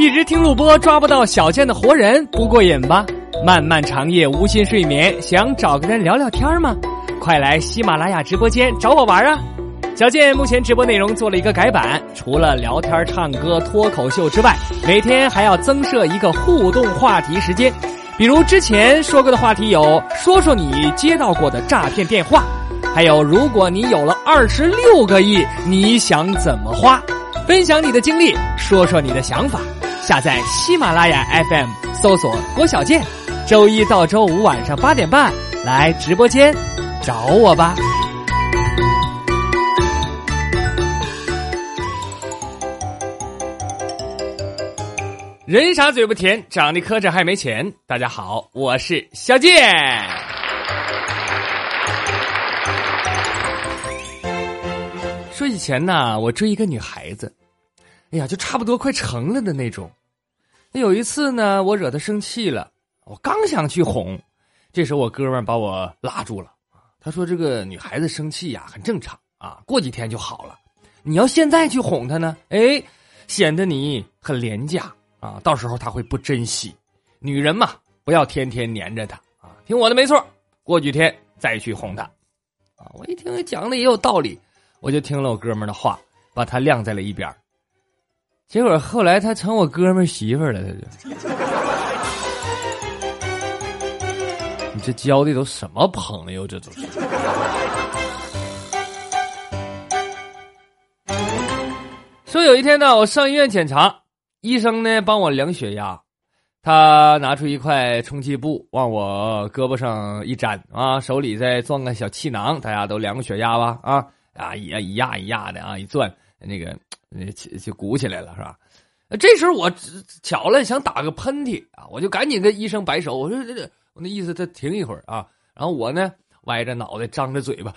一直听录播抓不到小贱的活人不过瘾吧？漫漫长夜无心睡眠，想找个人聊聊天吗？快来喜马拉雅直播间找我玩啊！小贱目前直播内容做了一个改版，除了聊天、唱歌、脱口秀之外，每天还要增设一个互动话题时间。比如之前说过的话题有：说说你接到过的诈骗电话。还有，如果你有了二十六个亿，你想怎么花？分享你的经历，说说你的想法。下载喜马拉雅 FM，搜索郭小健，周一到周五晚上八点半来直播间找我吧。人傻嘴不甜，长得磕碜还没钱。大家好，我是小健。说以前呢，我追一个女孩子，哎呀，就差不多快成了的那种。那有一次呢，我惹她生气了，我刚想去哄，这时候我哥们把我拉住了。他说：“这个女孩子生气呀，很正常啊，过几天就好了。你要现在去哄她呢，哎，显得你很廉价啊，到时候她会不珍惜。女人嘛，不要天天黏着她啊，听我的没错。过几天再去哄她啊。我一听讲的也有道理。”我就听了我哥们的话，把他晾在了一边结果后来他成我哥们媳妇了，他就。你这交的都什么朋友？这都是。说有一天呢，我上医院检查，医生呢帮我量血压，他拿出一块充气布往我胳膊上一粘啊，手里再装个小气囊，大家都量过血压吧啊。啊，一一压一压的啊，一攥那个那起就鼓起来了，是吧？这时候我巧了，想打个喷嚏啊，我就赶紧跟医生摆手，我说这这，我那意思他停一会儿啊。然后我呢，歪着脑袋，张着嘴巴，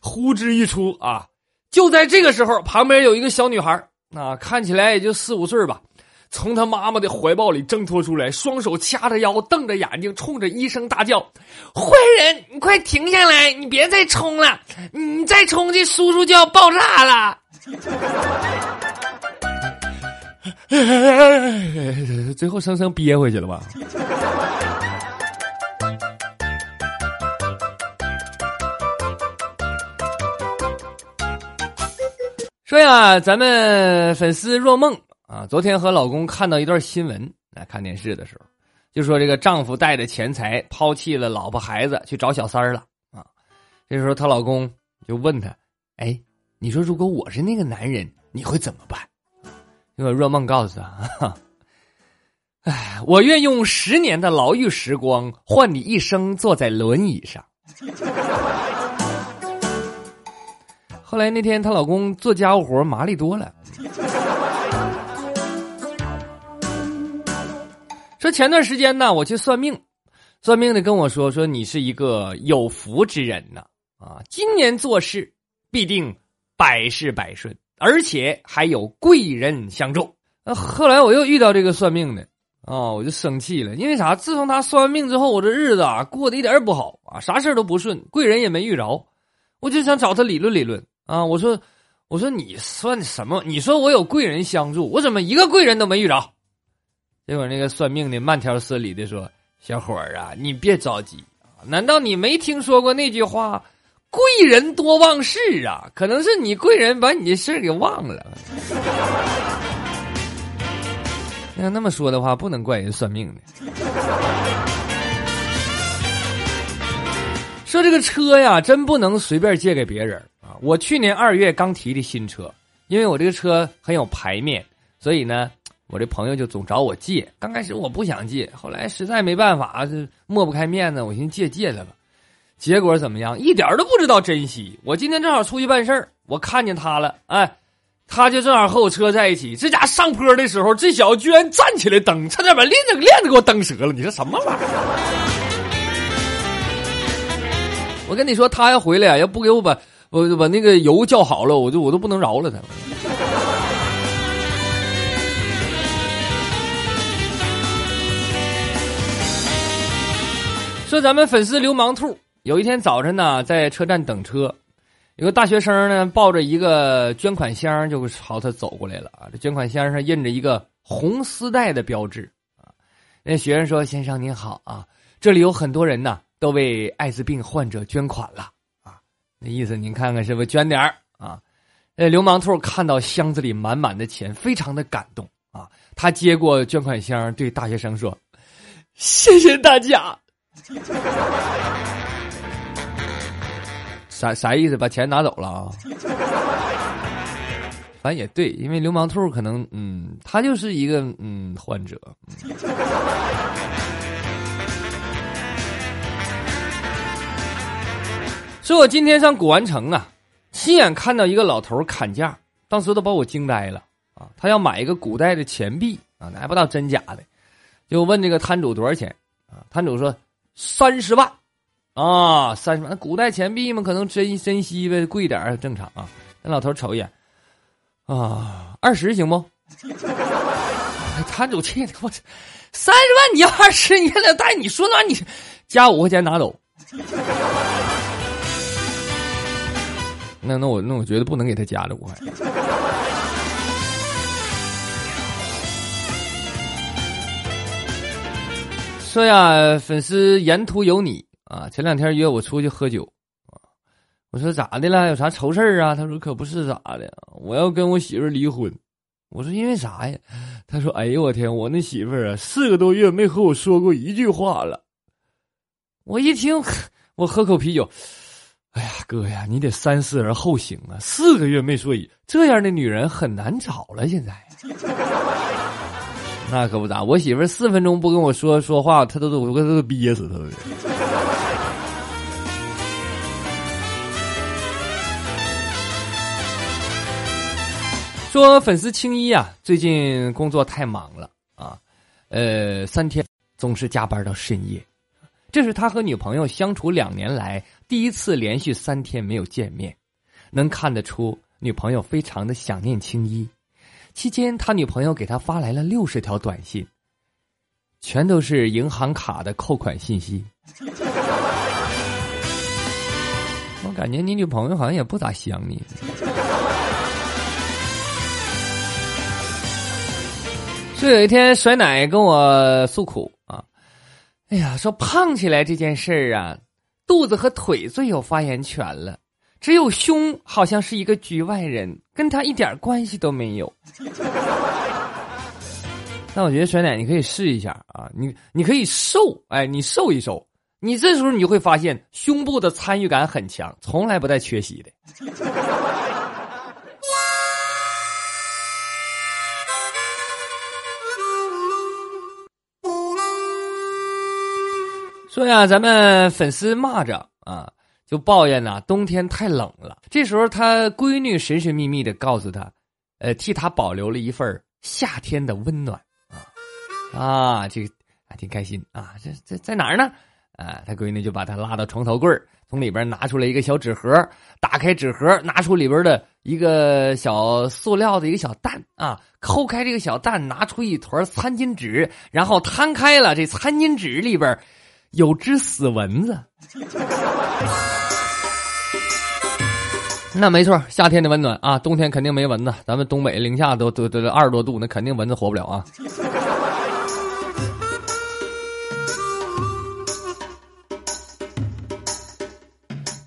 呼之一出啊。就在这个时候，旁边有一个小女孩啊，看起来也就四五岁吧。从他妈妈的怀抱里挣脱出来，双手掐着腰，瞪着眼睛，冲着医生大叫：“坏人，你快停下来！你别再冲了，你再冲，这叔叔就要爆炸了！” 最后生生憋回去了吧？说呀，咱们粉丝若梦。啊，昨天和老公看到一段新闻，来看电视的时候，就说这个丈夫带着钱财抛弃了老婆孩子去找小三儿了啊。这时候她老公就问她：“哎，你说如果我是那个男人，你会怎么办？”结果若梦告诉他：“哎，我愿用十年的牢狱时光换你一生坐在轮椅上。”后来那天她老公做家务活麻利多了。说前段时间呢，我去算命，算命的跟我说说你是一个有福之人呢，啊，今年做事必定百事百顺，而且还有贵人相助。那后来我又遇到这个算命的，啊，我就生气了，因为啥？自从他算完命之后，我这日子啊过得一点也不好啊，啥事都不顺，贵人也没遇着，我就想找他理论理论啊。我说，我说你算什么？你说我有贵人相助，我怎么一个贵人都没遇着？结果那个算命的慢条斯理的说：“小伙儿啊，你别着急难道你没听说过那句话‘贵人多忘事’啊？可能是你贵人把你的事儿给忘了。要那么说的话，不能怪人算命的。说这个车呀，真不能随便借给别人啊！我去年二月刚提的新车，因为我这个车很有牌面，所以呢。”我这朋友就总找我借，刚开始我不想借，后来实在没办法，这抹不开面子，我寻思借借他吧。结果怎么样？一点都不知道珍惜。我今天正好出去办事儿，我看见他了，哎，他就正好和我车在一起。这家上坡的时候，这小子居然站起来蹬，差点把链子链子给我蹬折了。你说什么玩意儿？我跟你说，他要回来，要不给我把我把那个油叫好了，我就我都不能饶了他。说咱们粉丝流氓兔有一天早晨呢，在车站等车，有个大学生呢抱着一个捐款箱就朝他走过来了啊！这捐款箱上印着一个红丝带的标志啊。那学生说：“先生您好啊，这里有很多人呢，都为艾滋病患者捐款了啊。那意思您看看是不是捐点儿啊？”那流氓兔看到箱子里满满的钱，非常的感动啊。他接过捐款箱，对大学生说：“ 谢谢大家。” 啥啥意思？把钱拿走了啊？反正也对，因为流氓兔可能，嗯，他就是一个嗯患者。说，我今天上古玩城啊，亲眼看到一个老头砍价，当时都把我惊呆了啊！他要买一个古代的钱币啊，还不知道真假的，就问这个摊主多少钱啊？摊主说三十万啊，三十万。古代钱币嘛，可能珍珍惜呗，贵点正常啊。那老头瞅一眼。啊，二十行不？摊主气的我操，三十万你要二十，你还得带你说那你加五块钱拿走。那那我那我觉得不能给他加这五块。说呀，粉丝沿途有你啊，前两天约我出去喝酒。我说咋的了？有啥愁事啊？他说可不是咋的，我要跟我媳妇离婚。我说因为啥呀？他说哎呦我天，我那媳妇啊，四个多月没和我说过一句话了。我一听，我喝口啤酒。哎呀哥呀，你得三思而后行啊！四个月没说一，这样的女人很难找了。现在，那可不咋，我媳妇儿四分钟不跟我说说话，她都都我都憋死她了。说粉丝青衣啊，最近工作太忙了啊，呃，三天总是加班到深夜，这是他和女朋友相处两年来第一次连续三天没有见面，能看得出女朋友非常的想念青衣。期间，他女朋友给他发来了六十条短信，全都是银行卡的扣款信息。我感觉你女朋友好像也不咋想你。就有一天，甩奶跟我诉苦啊，哎呀，说胖起来这件事儿啊，肚子和腿最有发言权了，只有胸好像是一个局外人，跟他一点关系都没有。那我觉得甩奶你可以试一下啊，你你可以瘦，哎，你瘦一瘦，你这时候你就会发现胸部的参与感很强，从来不带缺席的。说呀，咱们粉丝蚂蚱啊，就抱怨呐，冬天太冷了。这时候，他闺女神神秘秘的告诉他，呃，替他保留了一份夏天的温暖啊啊，这个还挺开心啊。这这在哪儿呢？啊，他闺女就把他拉到床头柜从里边拿出来一个小纸盒，打开纸盒，拿出里边的一个小塑料的一个小蛋啊，抠开这个小蛋，拿出一团餐巾纸，然后摊开了这餐巾纸里边。有只死蚊子，那没错，夏天的温暖啊，冬天肯定没蚊子。咱们东北零下都都都二十多度，那肯定蚊子活不了啊。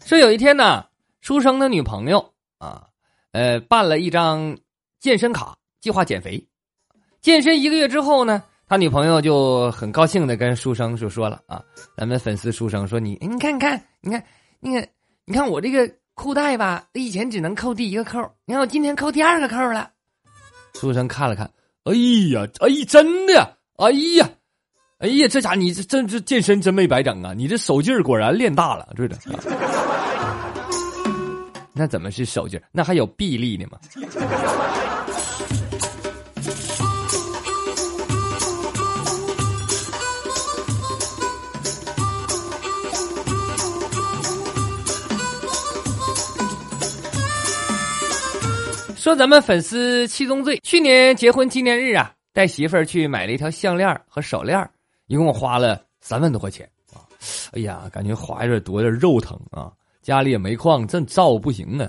说有一天呢，书生的女朋友啊，呃，办了一张健身卡，计划减肥。健身一个月之后呢？他女朋友就很高兴的跟书生就说了啊，咱们粉丝书生说你你看你看你看你看你看我这个裤带吧，以前只能扣第一个扣，你看我今天扣第二个扣了。书生看了看，哎呀，哎，真的呀，哎呀，哎呀，这家你这这这健身真没白整啊，你这手劲儿果然练大了，对的。那怎么是手劲儿？那还有臂力呢吗？说咱们粉丝七宗罪，去年结婚纪念日啊，带媳妇儿去买了一条项链和手链，一共花了三万多块钱啊！哎呀，感觉花有点多，有点肉疼啊！家里也没矿，这造不行啊！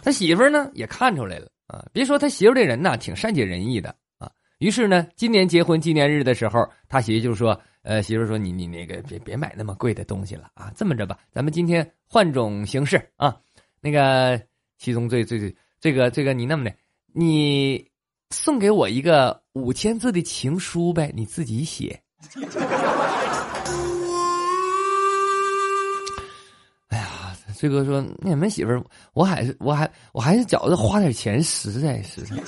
他媳妇儿呢也看出来了啊，别说他媳妇这人呐，挺善解人意的啊，于是呢，今年结婚纪念日的时候，他媳妇就说：“呃，媳妇说你你那个别别买那么贵的东西了啊，这么着吧，咱们今天换种形式啊，那个七宗罪最最这个这个你那么的，你送给我一个五千字的情书呗，你自己写。”哎呀，崔哥说：“那你们媳妇儿，我还是我还我还是觉得花点钱实在实在。”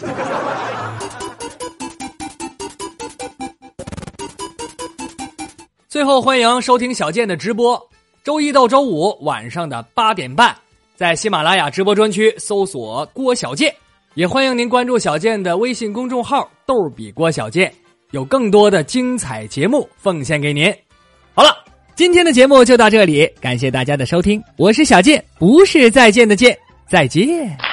最后，欢迎收听小健的直播，周一到周五晚上的八点半，在喜马拉雅直播专区搜索郭小贱，也欢迎您关注小贱的微信公众号“逗比郭小贱”，有更多的精彩节目奉献给您。好了，今天的节目就到这里，感谢大家的收听，我是小贱，不是再见的见，再见。